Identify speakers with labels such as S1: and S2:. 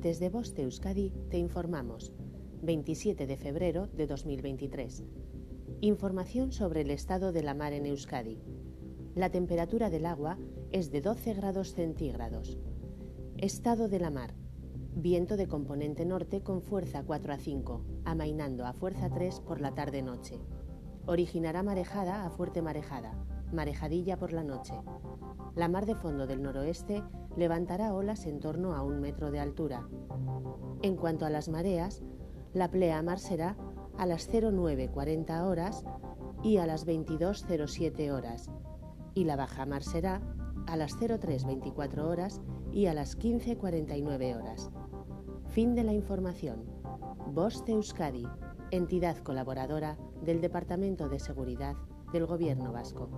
S1: Desde Boste Euskadi te informamos. 27 de febrero de 2023. Información sobre el estado de la mar en Euskadi. La temperatura del agua es de 12 grados centígrados. Estado de la mar. Viento de componente norte con fuerza 4 a 5, amainando a fuerza 3 por la tarde-noche. Originará marejada a fuerte marejada, marejadilla por la noche. La mar de fondo del noroeste levantará olas en torno a un metro de altura. En cuanto a las mareas, la pleamar será a las 09.40 horas y a las 22.07 horas, y la bajamar será a las 03.24 horas y a las 15.49 horas. Fin de la información. Voz de Euskadi, entidad colaboradora del Departamento de Seguridad del Gobierno vasco.